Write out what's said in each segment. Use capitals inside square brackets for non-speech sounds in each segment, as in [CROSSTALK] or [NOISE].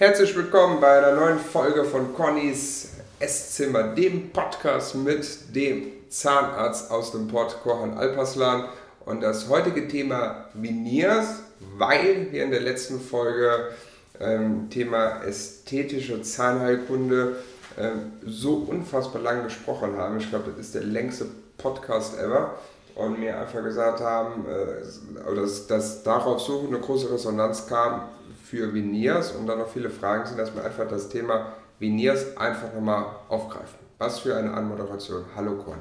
Herzlich willkommen bei einer neuen Folge von Connys Esszimmer, dem Podcast mit dem Zahnarzt aus dem Port Kohan Alpaslan. Und das heutige Thema Veneers, weil wir in der letzten Folge ähm, Thema ästhetische Zahnheilkunde ähm, so unfassbar lang gesprochen haben. Ich glaube, das ist der längste Podcast ever. Und mir einfach gesagt haben, äh, dass, dass darauf so eine große Resonanz kam für Veneers und dann noch viele Fragen sind, dass wir einfach das Thema Veneers einfach nochmal aufgreifen. Was für eine Anmoderation. Hallo Conny.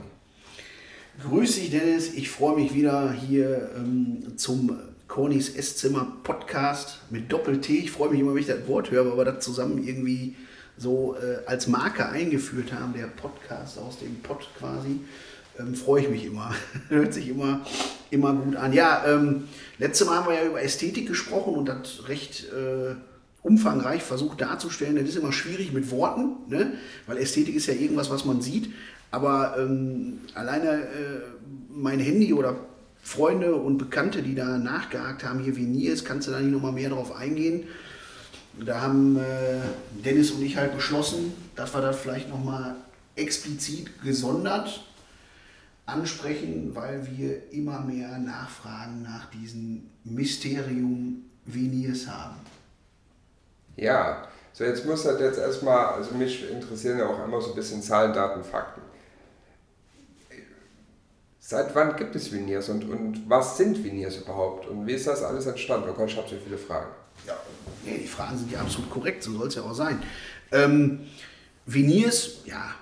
Grüß dich Dennis, ich freue mich wieder hier ähm, zum Cornys Esszimmer Podcast mit Doppel-T. Ich freue mich immer, wenn ich das Wort höre, weil wir das zusammen irgendwie so äh, als Marke eingeführt haben, der Podcast aus dem Pod quasi. Ähm, freue ich mich immer. [LAUGHS] Hört sich immer, immer gut an. Ja, ähm, letzte Mal haben wir ja über Ästhetik gesprochen und das recht äh, umfangreich versucht darzustellen. Das ist immer schwierig mit Worten, ne? weil Ästhetik ist ja irgendwas, was man sieht. Aber ähm, alleine äh, mein Handy oder Freunde und Bekannte, die da nachgehakt haben, hier wie Nils, kannst du da nicht nochmal mehr drauf eingehen? Da haben äh, Dennis und ich halt beschlossen, dass wir das vielleicht nochmal explizit gesondert ansprechen, weil wir immer mehr Nachfragen nach diesem Mysterium Veneers haben. Ja, so jetzt muss das jetzt erstmal, also mich interessieren ja auch immer so ein bisschen Zahlen, Daten, Fakten. Seit wann gibt es Veneers und, und was sind Veneers überhaupt und wie ist das alles entstanden? Oh Gott, ich habe so viele Fragen. Ja, nee, die Fragen sind ja absolut korrekt, so soll es ja auch sein. Ähm, Veneers, ja,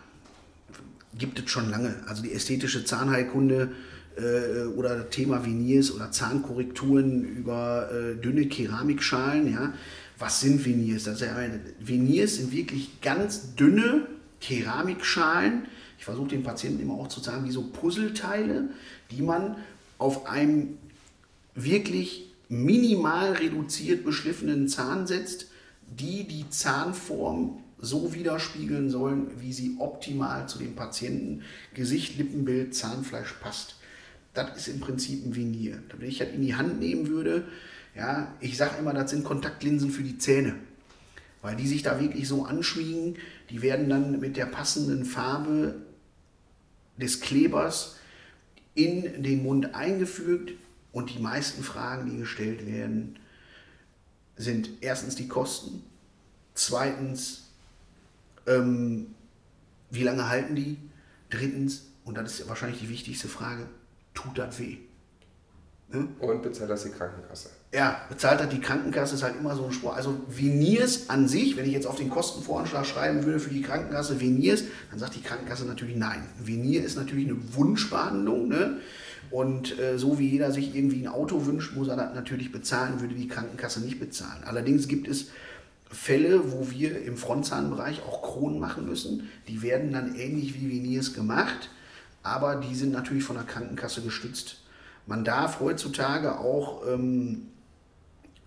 gibt es schon lange. Also die ästhetische Zahnheilkunde äh, oder Thema Veneers oder Zahnkorrekturen über äh, dünne Keramikschalen, ja. Was sind Veneers? Das ja, Veneers sind wirklich ganz dünne Keramikschalen. Ich versuche den Patienten immer auch zu sagen, wie so Puzzleteile, die man auf einem wirklich minimal reduziert beschliffenen Zahn setzt, die die Zahnform so widerspiegeln sollen, wie sie optimal zu dem Patienten Gesicht, Lippenbild, Zahnfleisch passt. Das ist im Prinzip ein Venier. Wenn ich das in die Hand nehmen würde, ja, ich sage immer, das sind Kontaktlinsen für die Zähne, weil die sich da wirklich so anschmiegen, die werden dann mit der passenden Farbe des Klebers in den Mund eingefügt und die meisten Fragen, die gestellt werden, sind erstens die Kosten, zweitens ähm, wie lange halten die? Drittens, und das ist wahrscheinlich die wichtigste Frage, tut das weh? Ne? Und bezahlt das die Krankenkasse? Ja, bezahlt das die Krankenkasse, ist halt immer so ein Spruch. Also Veniers an sich, wenn ich jetzt auf den Kostenvoranschlag schreiben würde für die Krankenkasse Veniers, dann sagt die Krankenkasse natürlich nein. Venier ist natürlich eine Wunschbehandlung. Ne? Und äh, so wie jeder sich irgendwie ein Auto wünscht, muss er das natürlich bezahlen, würde die Krankenkasse nicht bezahlen. Allerdings gibt es Fälle, wo wir im Frontzahnbereich auch Kronen machen müssen. Die werden dann ähnlich wie Veneers gemacht, aber die sind natürlich von der Krankenkasse gestützt. Man darf heutzutage auch ähm,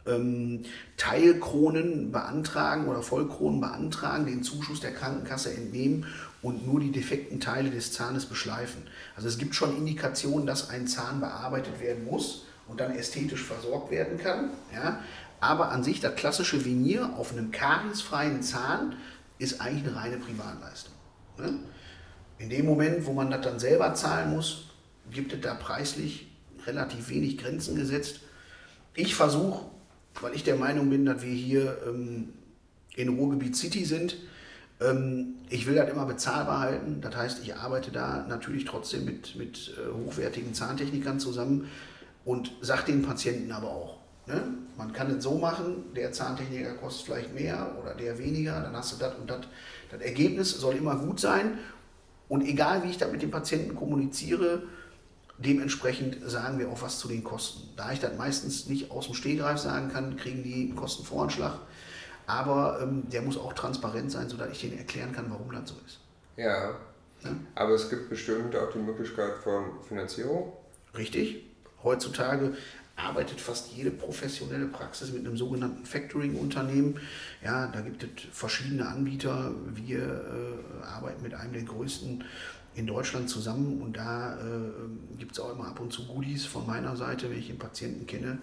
ähm, Teilkronen beantragen oder Vollkronen beantragen, den Zuschuss der Krankenkasse entnehmen und nur die defekten Teile des Zahnes beschleifen. Also es gibt schon Indikationen, dass ein Zahn bearbeitet werden muss und dann ästhetisch versorgt werden kann. Ja? Aber an sich das klassische Venier auf einem kariesfreien Zahn ist eigentlich eine reine Privatleistung. Ne? In dem Moment, wo man das dann selber zahlen muss, gibt es da preislich relativ wenig Grenzen gesetzt. Ich versuche, weil ich der Meinung bin, dass wir hier ähm, in Ruhrgebiet City sind, ähm, ich will das immer bezahlbar halten. Das heißt, ich arbeite da natürlich trotzdem mit, mit äh, hochwertigen Zahntechnikern zusammen und sage den Patienten aber auch, Ne? Man kann es so machen, der Zahntechniker kostet vielleicht mehr oder der weniger, dann hast du das und das. Das Ergebnis soll immer gut sein und egal wie ich das mit dem Patienten kommuniziere, dementsprechend sagen wir auch was zu den Kosten. Da ich das meistens nicht aus dem Stehgreif sagen kann, kriegen die einen Kostenvoranschlag, aber ähm, der muss auch transparent sein, sodass ich denen erklären kann, warum das so ist. Ja, ne? aber es gibt bestimmt auch die Möglichkeit von Finanzierung. Richtig. Heutzutage arbeitet fast jede professionelle Praxis mit einem sogenannten Factoring-Unternehmen. Ja, da gibt es verschiedene Anbieter. Wir äh, arbeiten mit einem der größten in Deutschland zusammen und da äh, gibt es auch immer ab und zu Goodies von meiner Seite, wenn ich den Patienten kenne,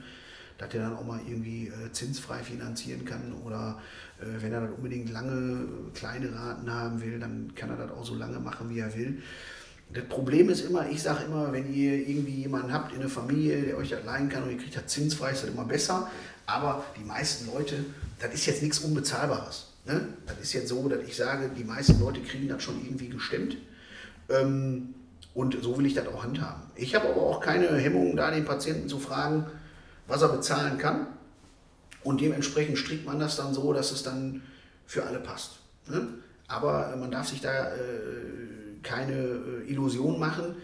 dass er dann auch mal irgendwie äh, zinsfrei finanzieren kann oder äh, wenn er dann unbedingt lange kleine Raten haben will, dann kann er das auch so lange machen, wie er will. Das Problem ist immer, ich sage immer, wenn ihr irgendwie jemanden habt in der Familie, der euch leihen kann und ihr kriegt das zinsfrei, ist das immer besser. Aber die meisten Leute, das ist jetzt nichts Unbezahlbares. Ne? Das ist jetzt so, dass ich sage, die meisten Leute kriegen das schon irgendwie gestemmt. Ähm, und so will ich das auch handhaben. Ich habe aber auch keine Hemmungen, da den Patienten zu fragen, was er bezahlen kann. Und dementsprechend strickt man das dann so, dass es dann für alle passt. Ne? Aber man darf sich da äh, keine äh, Illusion machen.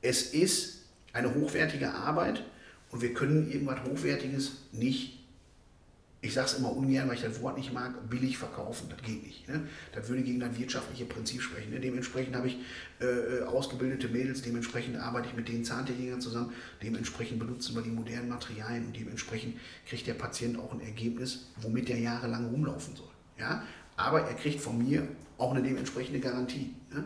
Es ist eine hochwertige Arbeit und wir können irgendwas Hochwertiges nicht ich sage es immer ungern, weil ich das Wort nicht mag, billig verkaufen. Das geht nicht. Ne? Das würde gegen das wirtschaftliche Prinzip sprechen. Ne? Dementsprechend habe ich äh, äh, ausgebildete Mädels, dementsprechend arbeite ich mit den Zahntechnikern zusammen, dementsprechend benutzen wir die modernen Materialien und dementsprechend kriegt der Patient auch ein Ergebnis, womit er jahrelang rumlaufen soll. Ja? Aber er kriegt von mir auch eine dementsprechende Garantie. Ne?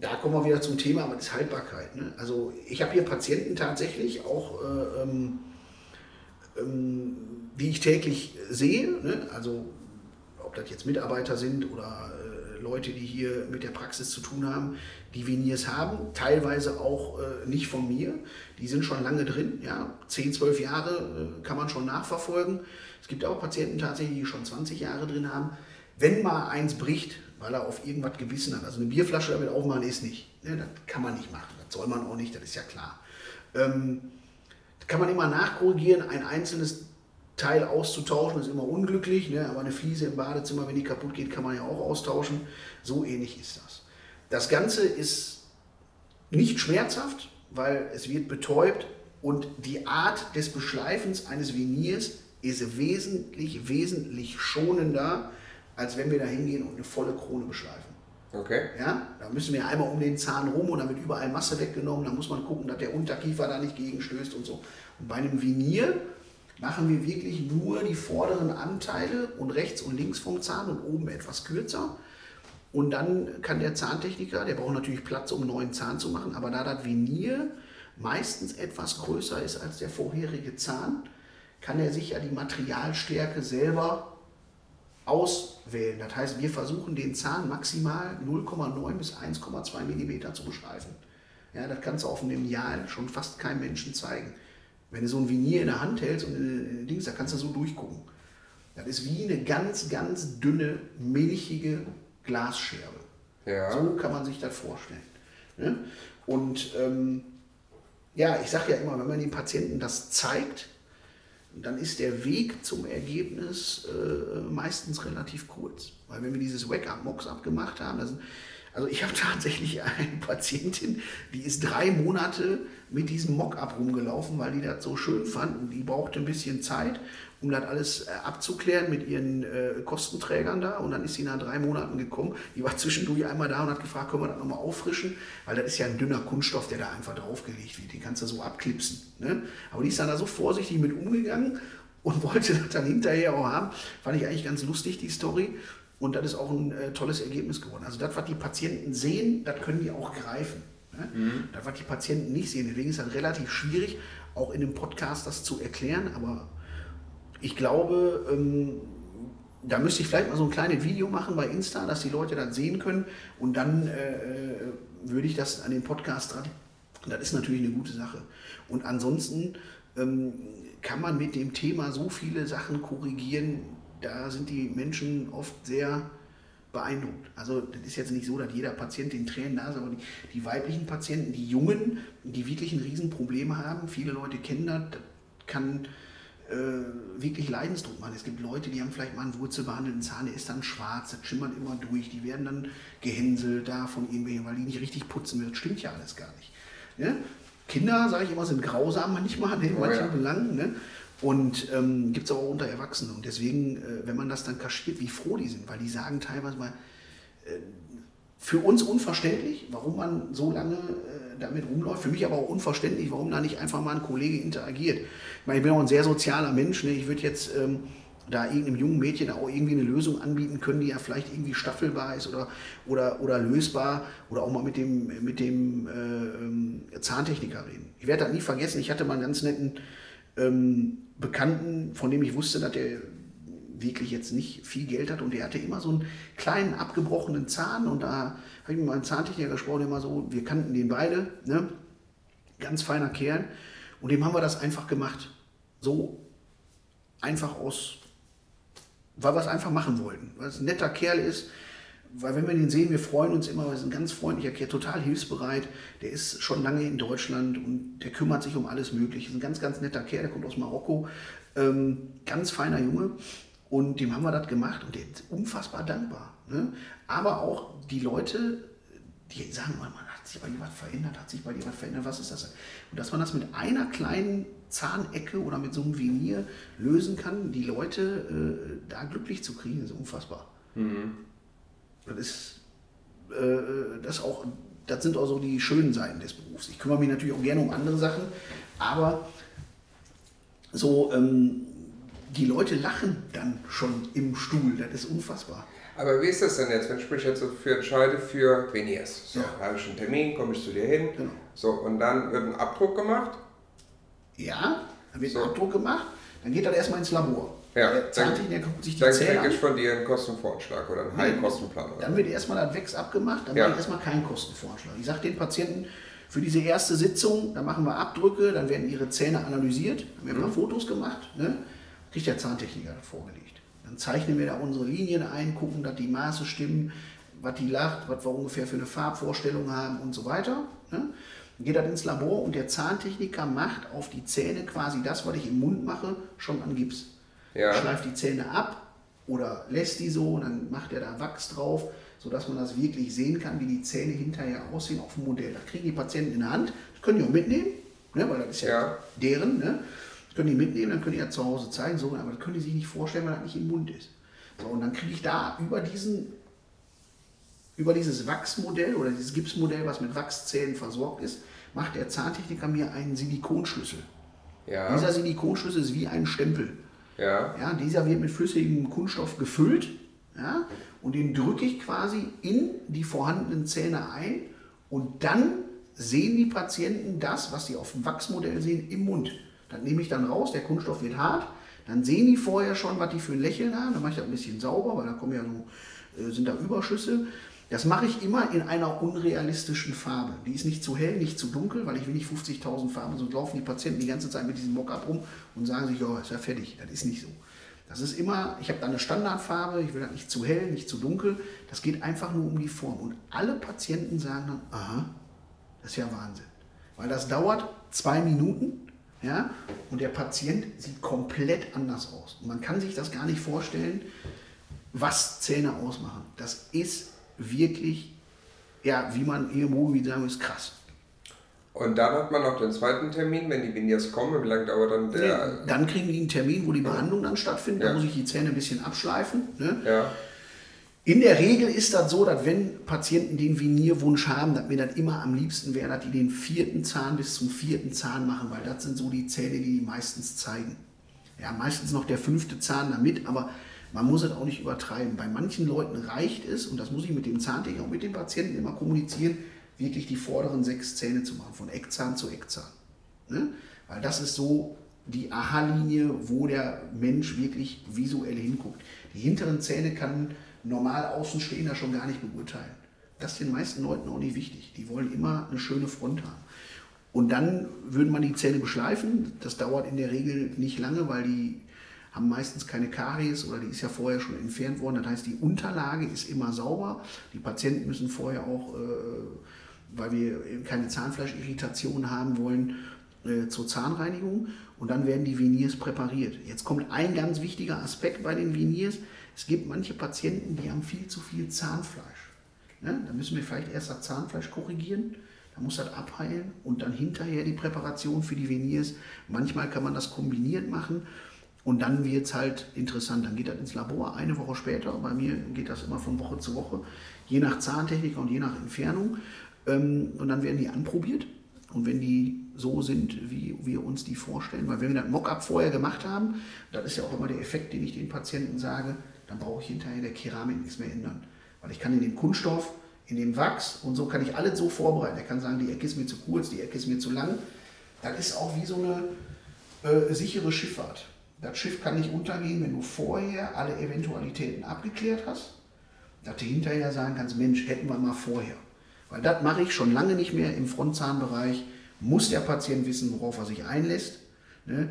Da kommen wir wieder zum Thema, aber das Haltbarkeit. Ne? Also ich habe hier Patienten tatsächlich auch... Äh, ähm, ähm, die ich täglich sehe, ne? also ob das jetzt Mitarbeiter sind oder äh, Leute, die hier mit der Praxis zu tun haben, die Veneers haben, teilweise auch äh, nicht von mir, die sind schon lange drin, ja, 10, 12 Jahre äh, kann man schon nachverfolgen. Es gibt auch Patienten tatsächlich, die schon 20 Jahre drin haben. Wenn mal eins bricht, weil er auf irgendwas gewissen hat, also eine Bierflasche damit aufmachen ist nicht, ne? das kann man nicht machen, das soll man auch nicht, das ist ja klar. Ähm, kann man immer nachkorrigieren, ein einzelnes Teil auszutauschen ist immer unglücklich, ne? aber eine Fliese im Badezimmer, wenn die kaputt geht, kann man ja auch austauschen. So ähnlich ist das. Das Ganze ist nicht schmerzhaft, weil es wird betäubt und die Art des Beschleifens eines Veneers ist wesentlich, wesentlich schonender, als wenn wir da hingehen und eine volle Krone beschleifen. Okay. Ja, da müssen wir einmal um den Zahn rum und dann wird überall Masse weggenommen. Da muss man gucken, dass der Unterkiefer da nicht gegenstößt und so. Und bei einem Venier machen wir wirklich nur die vorderen Anteile und rechts und links vom Zahn und oben etwas kürzer. Und dann kann der Zahntechniker, der braucht natürlich Platz, um einen neuen Zahn zu machen, aber da das Venier meistens etwas größer ist als der vorherige Zahn, kann er sich ja die Materialstärke selber auswählen. Das heißt, wir versuchen den Zahn maximal 0,9 bis 1,2 mm zu beschreifen. Ja, das kannst du auf einem Lineal schon fast keinem Menschen zeigen. Wenn du so ein Vinier in der Hand hältst und äh, Dings, da kannst du so durchgucken. Das ist wie eine ganz, ganz dünne, milchige Glasscherbe. Ja. So kann man sich das vorstellen. Ne? Und ähm, ja, ich sage ja immer, wenn man den Patienten das zeigt, dann ist der Weg zum Ergebnis äh, meistens relativ kurz. Weil wenn wir dieses Wake-up-Mox-up gemacht haben, sind, also ich habe [LAUGHS] tatsächlich eine Patientin, die ist drei Monate mit diesem Mock-up rumgelaufen, weil die das so schön fand und die brauchte ein bisschen Zeit, um das alles äh, abzuklären mit ihren äh, Kostenträgern da. Und dann ist sie nach drei Monaten gekommen. Die war zwischendurch einmal da und hat gefragt, können wir das nochmal auffrischen? Weil das ist ja ein dünner Kunststoff, der da einfach draufgelegt wird. Den kannst du so abklipsen. Ne? Aber die ist dann da so vorsichtig mit umgegangen und [LAUGHS] wollte das dann hinterher auch haben. Fand ich eigentlich ganz lustig, die Story. Und das ist auch ein äh, tolles Ergebnis geworden. Also das, was die Patienten sehen, das können die auch greifen. Ne? Mhm. Das, was die Patienten nicht sehen. Deswegen ist das relativ schwierig, auch in dem Podcast das zu erklären. Aber ich glaube, ähm, da müsste ich vielleicht mal so ein kleines Video machen bei Insta, dass die Leute das sehen können. Und dann äh, äh, würde ich das an den Podcast dran. Das ist natürlich eine gute Sache. Und ansonsten ähm, kann man mit dem Thema so viele Sachen korrigieren. Da sind die Menschen oft sehr beeindruckt. Also das ist jetzt nicht so, dass jeder Patient den Tränen da ist, aber die, die weiblichen Patienten, die Jungen, die wirklich ein Riesenproblem haben, viele Leute kennen das, das kann äh, wirklich Leidensdruck machen. Es gibt Leute, die haben vielleicht mal einen wurzelbehandelten Zahn, der ist dann schwarz, das schimmert immer durch, die werden dann gehänselt da von irgendwelchen, weil die nicht richtig putzen. Das stimmt ja alles gar nicht. Ne? Kinder, sage ich immer, sind grausam manchmal in oh, manchen ja. Belangen. Ne? Und ähm, gibt es aber auch unter Erwachsenen. Und deswegen, äh, wenn man das dann kaschiert, wie froh die sind, weil die sagen teilweise mal, äh, für uns unverständlich, warum man so lange äh, damit rumläuft. Für mich aber auch unverständlich, warum da nicht einfach mal ein Kollege interagiert. Ich meine, ich bin auch ein sehr sozialer Mensch. Ne? Ich würde jetzt ähm, da irgendeinem jungen Mädchen auch irgendwie eine Lösung anbieten können, die ja vielleicht irgendwie staffelbar ist oder, oder, oder lösbar oder auch mal mit dem, mit dem äh, ähm, Zahntechniker reden. Ich werde das nie vergessen, ich hatte mal einen ganz netten ähm, Bekannten, von dem ich wusste, dass der wirklich jetzt nicht viel Geld hat und der hatte immer so einen kleinen abgebrochenen Zahn und da habe ich mit meinem Zahntechniker gesprochen, immer so, wir kannten den beide, ne? ganz feiner Kerl und dem haben wir das einfach gemacht. So einfach aus, weil wir es einfach machen wollten, weil es ein netter Kerl ist, weil wenn wir den sehen, wir freuen uns immer, er ist ein ganz freundlicher Kerl, total hilfsbereit. Der ist schon lange in Deutschland und der kümmert sich um alles Mögliche. Ist ein ganz, ganz netter Kerl, der kommt aus Marokko. Ähm, ganz feiner Junge. Und dem haben wir das gemacht und der ist unfassbar dankbar. Ne? Aber auch die Leute, die sagen, man hat sich bei dir was verändert, hat sich bei dir was verändert, was ist das? Und dass man das mit einer kleinen Zahnecke oder mit so einem Venier lösen kann, die Leute äh, da glücklich zu kriegen, ist unfassbar. Mhm. Das ist, äh, das auch, das sind auch so die schönen Seiten des Berufs. Ich kümmere mich natürlich auch gerne um andere Sachen, aber so, ähm, die Leute lachen dann schon im Stuhl, das ist unfassbar. Aber wie ist das denn jetzt, wenn ich mich jetzt dafür entscheide für Veniers? So, ja. habe ich einen Termin, komme ich zu dir hin. Genau. So, und dann wird ein Abdruck gemacht? Ja, dann wird so. ein Abdruck gemacht. Dann geht das erstmal ins Labor. Ja, der Zahntechniker guckt sich die dann Zähne ich von dir einen Kostenvoranschlag oder einen Heilkostenplan. Dann wird erstmal das Wex abgemacht, dann ja. mache ich erstmal keinen Kostenvoranschlag. Ich sage den Patienten, für diese erste Sitzung, da machen wir Abdrücke, dann werden ihre Zähne analysiert, haben wir ein paar mhm. Fotos gemacht, ne? kriegt der Zahntechniker vorgelegt. Dann zeichnen wir da unsere Linien ein, gucken, dass die Maße stimmen, was die lacht, was wir ungefähr für eine Farbvorstellung haben und so weiter. Ne? Dann geht das ins Labor und der Zahntechniker macht auf die Zähne quasi das, was ich im Mund mache, schon an Gips ja. schleift die Zähne ab oder lässt die so, dann macht er da Wachs drauf, sodass man das wirklich sehen kann, wie die Zähne hinterher aussehen auf dem Modell. Das kriegen die Patienten in der Hand, das können die auch mitnehmen, ne, weil das ist ja, ja. deren. Ne? Das können die mitnehmen, dann können die ja zu Hause zeigen, so, aber das können die sich nicht vorstellen, weil das nicht im Mund ist. So, und dann kriege ich da über diesen über dieses Wachsmodell oder dieses Gipsmodell, was mit Wachszähnen versorgt ist, macht der Zahntechniker mir einen Silikonschlüssel. Ja. Dieser Silikonschlüssel ist wie ein Stempel. Ja. Ja, dieser wird mit flüssigem Kunststoff gefüllt. Ja, und den drücke ich quasi in die vorhandenen Zähne ein und dann sehen die Patienten das, was sie auf dem Wachsmodell sehen, im Mund. Das nehme ich dann raus, der Kunststoff wird hart, dann sehen die vorher schon, was die für ein Lächeln haben, dann mache ich das ein bisschen sauber, weil da kommen ja so, äh, sind da Überschüsse. Das mache ich immer in einer unrealistischen Farbe. Die ist nicht zu hell, nicht zu dunkel, weil ich will nicht 50.000 Farben, sonst laufen die Patienten die ganze Zeit mit diesem Mockup rum und sagen sich, ja, ist ja fertig. Das ist nicht so. Das ist immer, ich habe da eine Standardfarbe, ich will das nicht zu hell, nicht zu dunkel. Das geht einfach nur um die Form. Und alle Patienten sagen dann, aha, das ist ja Wahnsinn. Weil das dauert zwei Minuten ja, und der Patient sieht komplett anders aus. Und man kann sich das gar nicht vorstellen, was Zähne ausmachen. Das ist wirklich, ja, wie man Ehemogel sagen ist krass. Und dann hat man noch den zweiten Termin, wenn die Veneers kommen. Wie lange dauert dann der? Dann kriegen die einen Termin, wo die Behandlung dann stattfindet. Ja. Da muss ich die Zähne ein bisschen abschleifen. Ne? Ja. In der Regel ist das so, dass wenn Patienten den Venierwunsch haben, dass mir das immer am liebsten wäre, dass die den vierten Zahn bis zum vierten Zahn machen, weil das sind so die Zähne, die die meistens zeigen. Ja, meistens noch der fünfte Zahn damit, aber man muss es auch nicht übertreiben. Bei manchen Leuten reicht es, und das muss ich mit dem Zahntechniker und mit dem Patienten immer kommunizieren, wirklich die vorderen sechs Zähne zu machen, von Eckzahn zu Eckzahn. Ne? Weil das ist so die Aha-Linie, wo der Mensch wirklich visuell hinguckt. Die hinteren Zähne kann normal Außenstehender schon gar nicht beurteilen. Das ist den meisten Leuten auch nicht wichtig. Die wollen immer eine schöne Front haben. Und dann würde man die Zähne beschleifen. Das dauert in der Regel nicht lange, weil die haben meistens keine Karies oder die ist ja vorher schon entfernt worden. Das heißt, die Unterlage ist immer sauber. Die Patienten müssen vorher auch, äh, weil wir keine Zahnfleischirritation haben wollen, äh, zur Zahnreinigung und dann werden die Veneers präpariert. Jetzt kommt ein ganz wichtiger Aspekt bei den Veneers. Es gibt manche Patienten, die haben viel zu viel Zahnfleisch. Ne? Da müssen wir vielleicht erst das Zahnfleisch korrigieren, da muss das abheilen und dann hinterher die Präparation für die Veneers. Manchmal kann man das kombiniert machen und dann wird es halt interessant. Dann geht das ins Labor eine Woche später. Bei mir geht das immer von Woche zu Woche, je nach Zahntechnik und je nach Entfernung. Ähm, und dann werden die anprobiert. Und wenn die so sind, wie wir uns die vorstellen, weil wenn wir das Mockup vorher gemacht haben, das ist ja auch immer der Effekt, den ich den Patienten sage, dann brauche ich hinterher der Keramik nichts mehr ändern. Weil ich kann in dem Kunststoff, in dem Wachs und so kann ich alles so vorbereiten. Er kann sagen, die Ecke ist mir zu kurz, die Ecke ist mir zu lang. Das ist auch wie so eine Äh, sichere Schifffahrt. Das Schiff kann nicht untergehen, wenn du vorher alle Eventualitäten abgeklärt hast, dass du hinterher sagen kannst, Mensch, hätten wir mal vorher. Weil das mache ich schon lange nicht mehr im Frontzahnbereich. Muss der Patient wissen, worauf er sich einlässt. Ne?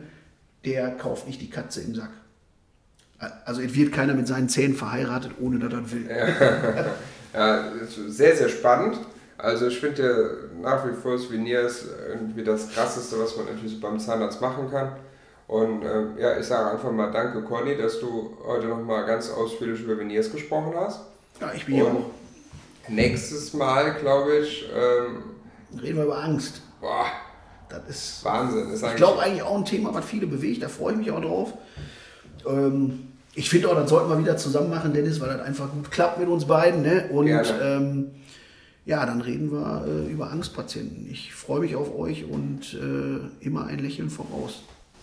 Der kauft nicht die Katze im Sack. Also es wird keiner mit seinen Zähnen verheiratet, ohne dass er will. [LAUGHS] Ja, sehr, sehr spannend. Also ich finde nach wie vor Souvenirs irgendwie das Krasseste, was man natürlich beim Zahnarzt machen kann. Und äh, ja, ich sage einfach mal danke, Conny, dass du heute nochmal ganz ausführlich über Veneers gesprochen hast. Ja, ich bin ja auch. Nächstes Mal, glaube ich. Ähm, Reden wir über Angst. Boah. Das ist. Wahnsinn. Ist ich glaube eigentlich auch ein Thema, was viele bewegt. Da freue ich mich auch drauf. Ähm, ich finde auch, das sollten wir wieder zusammen machen, Dennis, weil das einfach gut klappt mit uns beiden. Ne? Und ähm, ja, dann reden wir äh, über Angstpatienten. Ich freue mich auf euch und äh, immer ein Lächeln voraus.